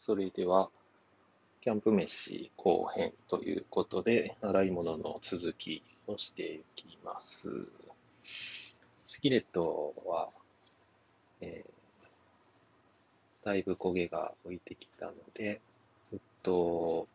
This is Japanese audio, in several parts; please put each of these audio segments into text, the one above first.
それでは、キャンプ飯後編ということで、洗い物の続きをしていきます。スキレットは、えーだいぶ焦げが浮いてきたので、沸騰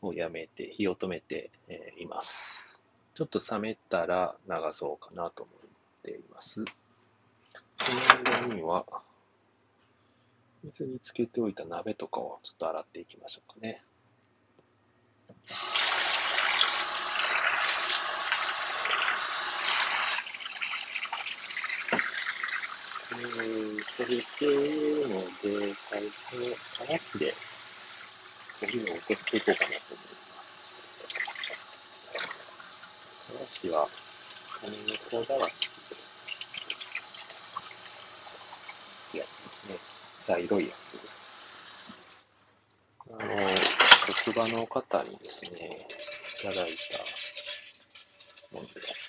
をやめて、火を止めて、えーいます。ちょっと冷めたら流そうかなと思っています。その間には、水につけておいた鍋とかをちょっと洗っていきましょうかね。えー、それでので、最初、たらしで、焦げを落としていこうかなと思います。たらしは、紙のこだわしってやつですね。茶色いやつ。あの、職場の方にですね、いただいたものです。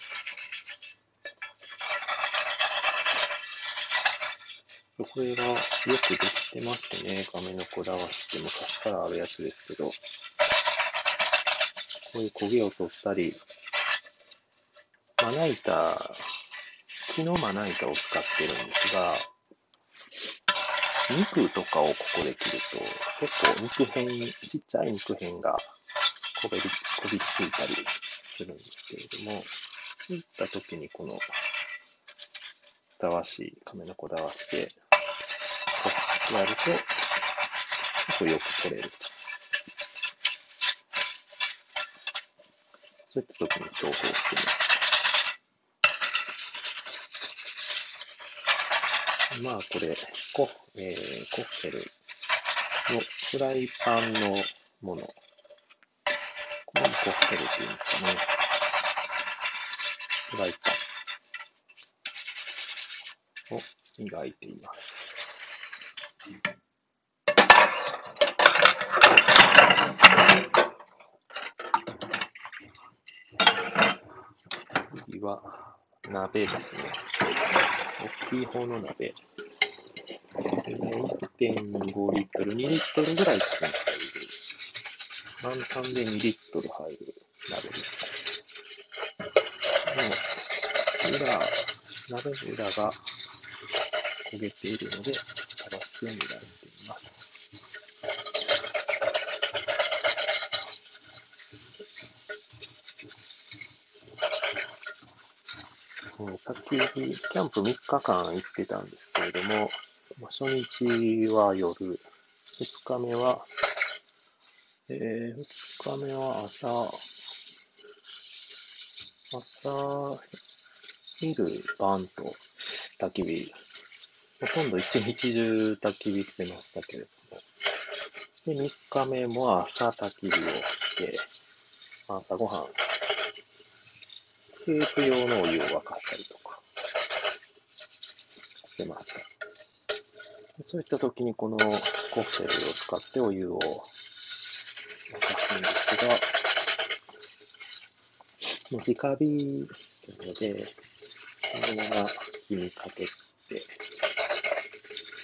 これがよくできてますね。亀のこだわしって昔からあるやつですけど、こういう焦げを取ったり、まな板、木のまな板を使ってるんですが、肉とかをここで切ると、結構肉片、ちっちゃい肉片がこびり、こびりついたりするんですけれども、そういった時にこの、たわし、亀のこだわしで、こうやると、結構よく取れると。そういった時に重宝してます。まあこれ、コ,、えー、コッヘルのフライパンのもの。これもコッヘルっていうんですかね。フライパンを磨いています。次は鍋ですね。大きい方の鍋。1.5リットル、2リットルぐらい入る。満タンで2リットル入る鍋です。の裏、鍋の裏が焦げているので、正しく磨いています。うんさっき、キャンプ3日間行ってたんですけれども、まあ初日は夜、2日目は、えー、2日目は朝、朝、昼、晩と焚き火、ほとんど一日中焚き火してましたけれども、で、3日目も朝焚き火をして、朝ごはん、スープ用のお湯を沸かしたりとかしてました。そういった時にこのコッセルを使ってお湯を沸かすんですが、もう直火なので、そのまま火にかけて、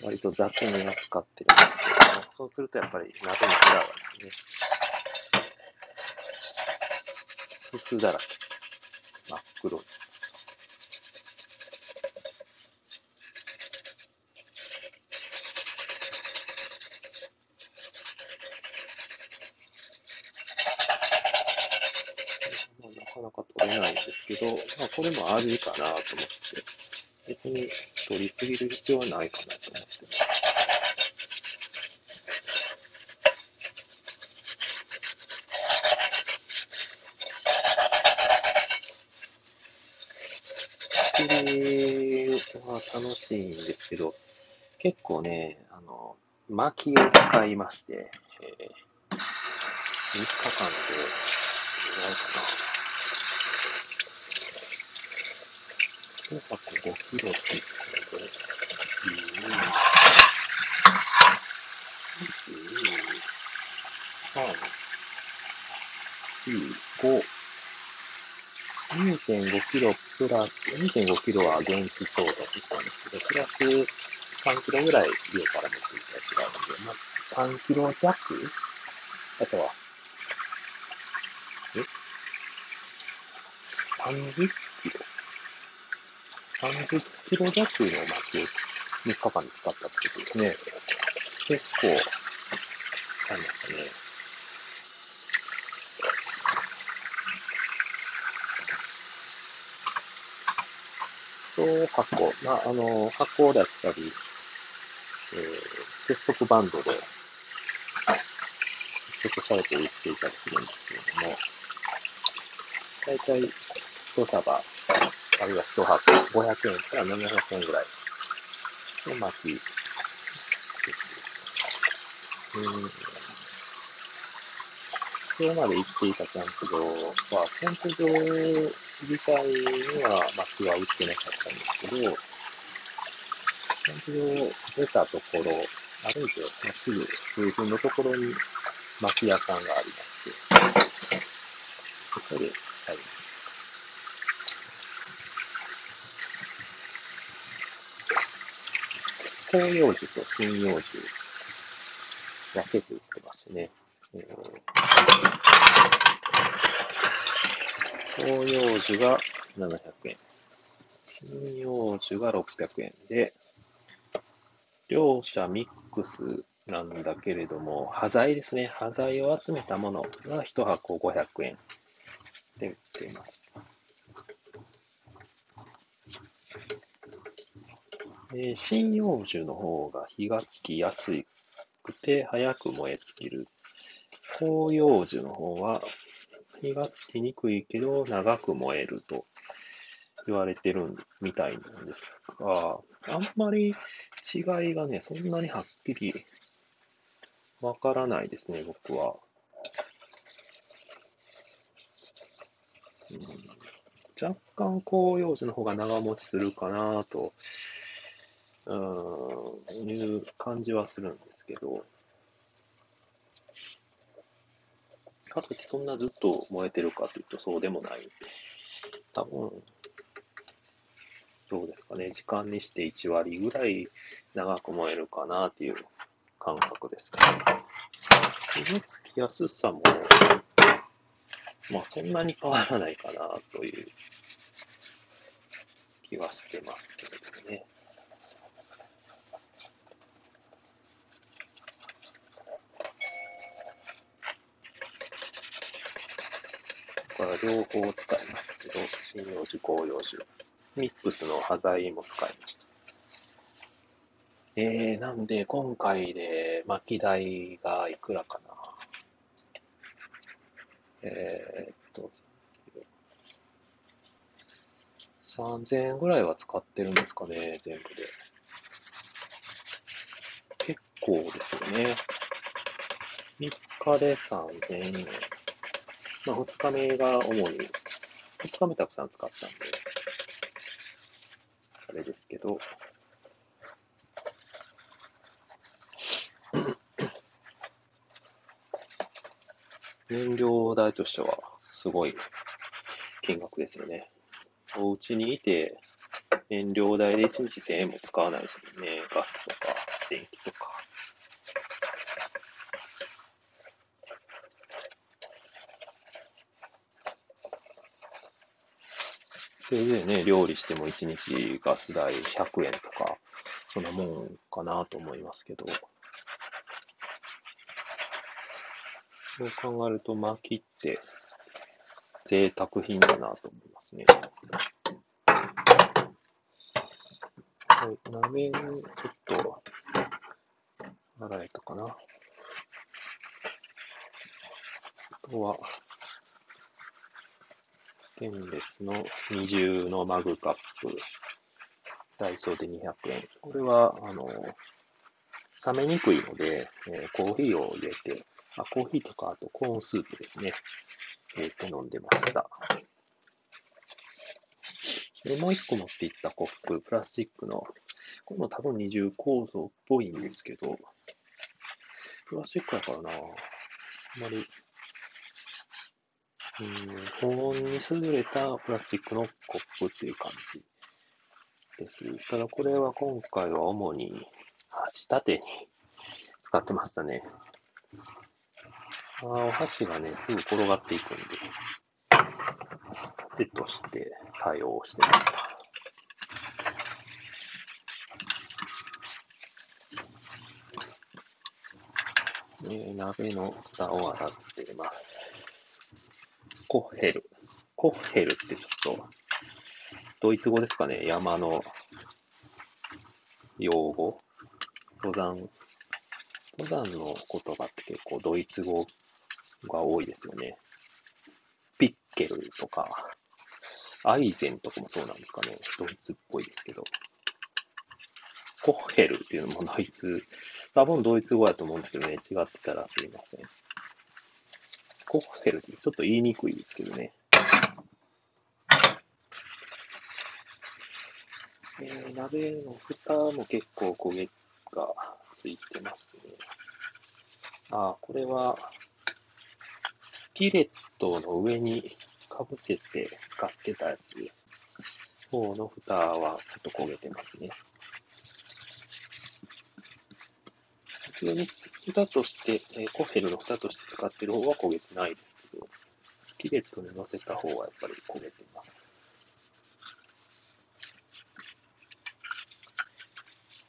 割と雑に扱ってるんですけど、そうするとやっぱり鍋の裏はですね、筒だらけ。真っ黒に。まあなかなか取れないんですけど、まあ、これも味かなと思って、別に取りすぎる必要はないかなと思ってます。作りは楽しいんですけど、結構ね、あの、薪を使いまして、えー、3日間で、どれぐらいかな。1箱5キロって言ったので、1、2、3、4、5、2.5キロプラス、2.5キロは現地調達したんですけど、プラス3キロぐらい家から持っていたやつがあるので、まあ、3キロ弱？あとは、え ?30 キロ ?30 キロ弱の薪を3日間使ったってことですね。結構、使いましたね。と、箱。まあ、あの、箱だったり、えー、結束バンドで、結束されて売っていたりするんですけれども、だいたい一束、あるいは一箱、500円から700円ぐらいの巻きです。うん今まで行っていたキャンプ場は、キャンプ場自体には薪は売ってなかったんですけど、キャンプ場出たところ、歩いてまっすぐ数分のところに薪屋さんがありまして、そこで買います。広葉樹と針葉樹分けて売ってますね。えー広葉樹が700円。針葉樹が600円で、両者ミックスなんだけれども、端材ですね。端材を集めたものが1箱500円で売っています。え針葉樹の方が火がつきやすくて早く燃え尽きる。広葉樹の方は火がつきにくいけど長く燃えると言われてるみたいなんですが、あんまり違いがね、そんなにはっきりわからないですね、僕は。うん、若干広葉樹の方が長持ちするかなと、うん、いう感じはするんですけど、かといってそんなずっと燃えてるかというとそうでもない。多分、どうですかね。時間にして1割ぐらい長く燃えるかなっていう感覚ですかね。火のつきやすさも、まあそんなに変わらないかなという気はしてますけれどね。から両方使いますけど、針葉樹、広葉樹、ミックスの端材も使いました。えー、なんで、今回で巻き台がいくらかな。えー、っと、3000円ぐらいは使ってるんですかね、全部で。結構ですよね。3日で3000円。まあ、2日目が主に、2日目たくさん使ったんで、あれですけど、燃料代としてはすごい金額ですよね。お家にいて、燃料代で1日1000円も使わないですもんね。ガスとか電気とか。それでね、料理しても1日ガス代100円とか、そんなもんかなと思いますけど。そう考えると、薪って贅沢品だなと思いますね。はい、鍋にちょっと洗えたかな。あとは、ステンレスの二重のマグカップ、ダイソーで200円。これは、あの、冷めにくいので、えー、コーヒーを入れて、あ、コーヒーとか、あとコーンスープですね。入れて飲んでました。で、もう一個持っていったコップ、プラスチックの、これも多分二重構造っぽいんですけど、プラスチックだからなあんまりうん、保温に優れたプラスチックのコップっていう感じです。ただこれは今回は主に箸立てに使ってましたね。あお箸がね、すぐ転がっていくんで、盾として対応してました。え鍋の蓋を洗っています。コッヘル。コッヘルってちょっと、ドイツ語ですかね山の用語登山、登山の言葉って結構ドイツ語が多いですよね。ピッケルとか、アイゼンとかもそうなんですかね。ドイツっぽいですけど。コッヘルっていうのもドイツ、多分ドイツ語やと思うんですけどね、違ってたらすいません。コッヘルってちょっと言いにくいですけどね。えー、鍋の蓋も結構焦げがついてますね。あ、これは、スキレットの上にかぶせて使ってたやつ。方の蓋はちょっと焦げてますね。普通に蓋として、えー、コフェルの蓋として使ってる方は焦げてないですけど、スキレットに乗せた方はやっぱり焦げてます。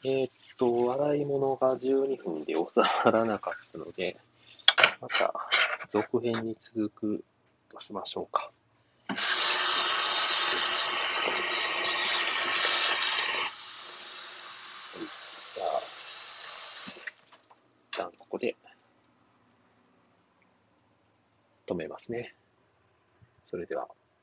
えー、っと、洗い物が12分で収まらなかったので、また続編に続くとしましょうか。こで止めますね。それでは。